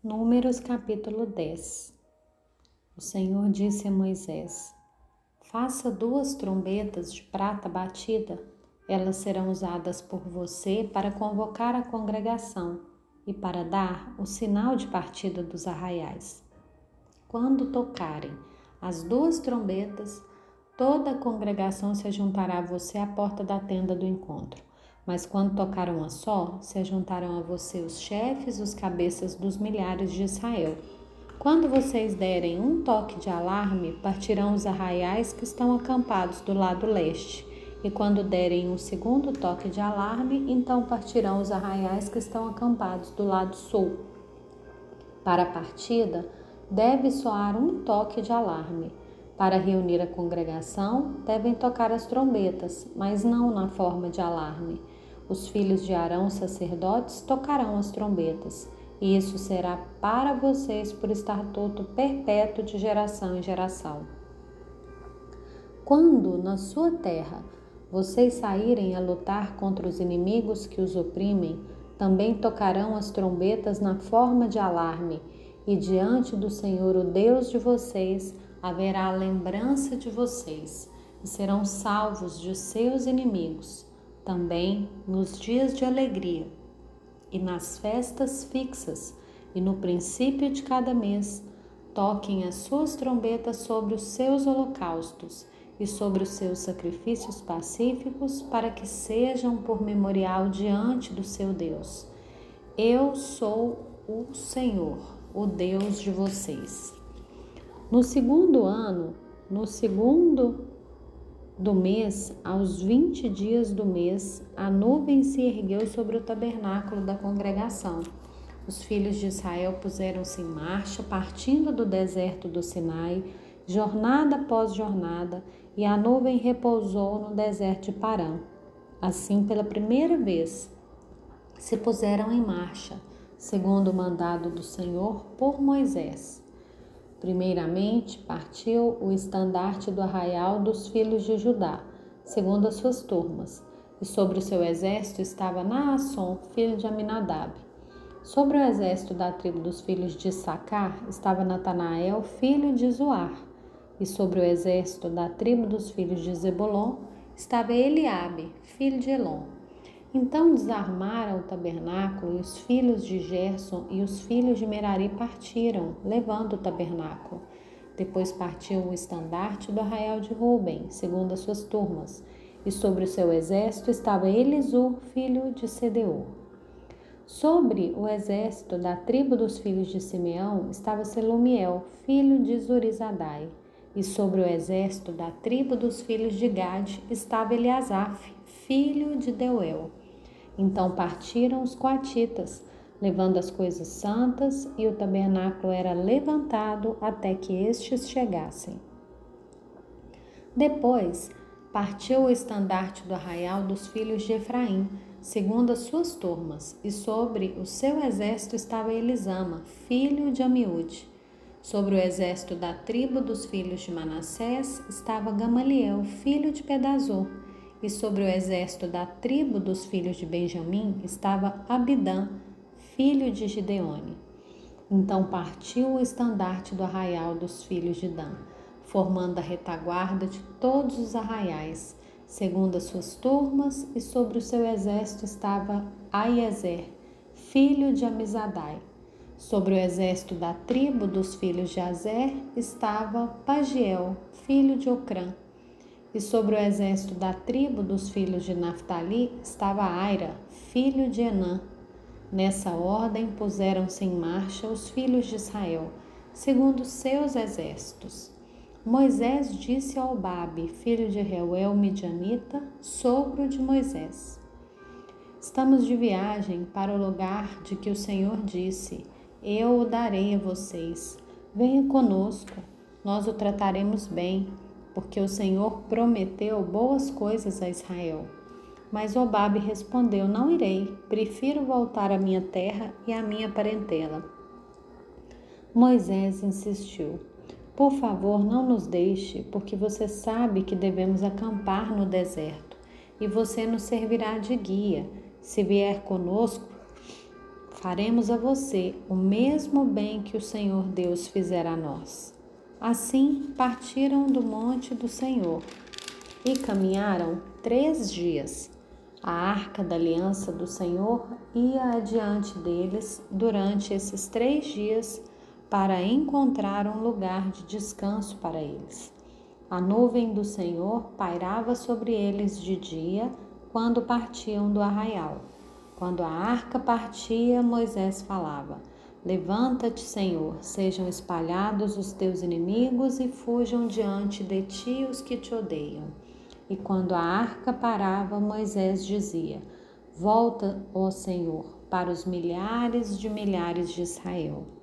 Números capítulo 10 O Senhor disse a Moisés: Faça duas trombetas de prata batida. Elas serão usadas por você para convocar a congregação e para dar o sinal de partida dos arraiais. Quando tocarem as duas trombetas, toda a congregação se juntará a você à porta da tenda do encontro. Mas quando tocaram a só, se juntaram a você os chefes, os cabeças dos milhares de Israel. Quando vocês derem um toque de alarme, partirão os arraiais que estão acampados do lado leste. E quando derem um segundo toque de alarme, então partirão os arraiais que estão acampados do lado sul. Para a partida, deve soar um toque de alarme. Para reunir a congregação, devem tocar as trombetas, mas não na forma de alarme. Os filhos de Arão, sacerdotes, tocarão as trombetas, e isso será para vocês por estatuto perpétuo de geração em geração. Quando na sua terra vocês saírem a lutar contra os inimigos que os oprimem, também tocarão as trombetas na forma de alarme, e diante do Senhor, o Deus de vocês, haverá lembrança de vocês, e serão salvos de seus inimigos também nos dias de alegria e nas festas fixas e no princípio de cada mês, toquem as suas trombetas sobre os seus holocaustos e sobre os seus sacrifícios pacíficos, para que sejam por memorial diante do seu Deus. Eu sou o Senhor, o Deus de vocês. No segundo ano, no segundo do mês, aos vinte dias do mês, a nuvem se ergueu sobre o tabernáculo da congregação. Os filhos de Israel puseram-se em marcha, partindo do deserto do Sinai, jornada após jornada, e a nuvem repousou no deserto de Parã. Assim, pela primeira vez, se puseram em marcha, segundo o mandado do Senhor por Moisés. Primeiramente, partiu o estandarte do arraial dos filhos de Judá, segundo as suas turmas, e sobre o seu exército estava Naasson, filho de Aminadab. Sobre o exército da tribo dos filhos de Sacar estava Natanael, filho de Zoar, e sobre o exército da tribo dos filhos de Zebulon estava Eliabe, filho de Elon. Então desarmaram o tabernáculo e os filhos de Gerson e os filhos de Merari partiram, levando o tabernáculo. Depois partiu o estandarte do arraial de Ruben, segundo as suas turmas, e sobre o seu exército estava Elisur, filho de Sedeur. Sobre o exército da tribo dos filhos de Simeão estava Selumiel, filho de Zurizadai. E sobre o exército da tribo dos filhos de Gade estava Eliasaf, filho de Deuel. Então partiram os coatitas, levando as coisas santas, e o tabernáculo era levantado até que estes chegassem. Depois partiu o estandarte do arraial dos filhos de Efraim, segundo as suas turmas, e sobre o seu exército estava Elisama, filho de Amiúde. Sobre o exército da tribo dos filhos de Manassés estava Gamaliel, filho de Pedazur e sobre o exército da tribo dos filhos de Benjamim estava Abidã, filho de Gideone. Então partiu o estandarte do arraial dos filhos de Dan, formando a retaguarda de todos os arraiais, segundo as suas turmas, e sobre o seu exército estava Aiezer, filho de Amizadai. Sobre o exército da tribo dos filhos de Azer estava Pagiel, filho de Ocrã e sobre o exército da tribo dos filhos de Naphtali estava Aira, filho de Enã. Nessa ordem puseram-se em marcha os filhos de Israel, segundo seus exércitos. Moisés disse ao Babe, filho de Reuel Midianita, sogro de Moisés: Estamos de viagem para o lugar de que o Senhor disse: Eu o darei a vocês. Venha conosco, nós o trataremos bem porque o Senhor prometeu boas coisas a Israel. Mas Obabe respondeu: Não irei, prefiro voltar à minha terra e à minha parentela. Moisés insistiu: Por favor, não nos deixe, porque você sabe que devemos acampar no deserto e você nos servirá de guia. Se vier conosco, faremos a você o mesmo bem que o Senhor Deus fizera a nós. Assim partiram do monte do Senhor e caminharam três dias. A arca da aliança do Senhor ia adiante deles durante esses três dias para encontrar um lugar de descanso para eles. A nuvem do Senhor pairava sobre eles de dia quando partiam do arraial. Quando a arca partia, Moisés falava: Levanta-te, Senhor, sejam espalhados os teus inimigos e fujam diante de ti os que te odeiam. E quando a arca parava, Moisés dizia: Volta, ó Senhor, para os milhares de milhares de Israel.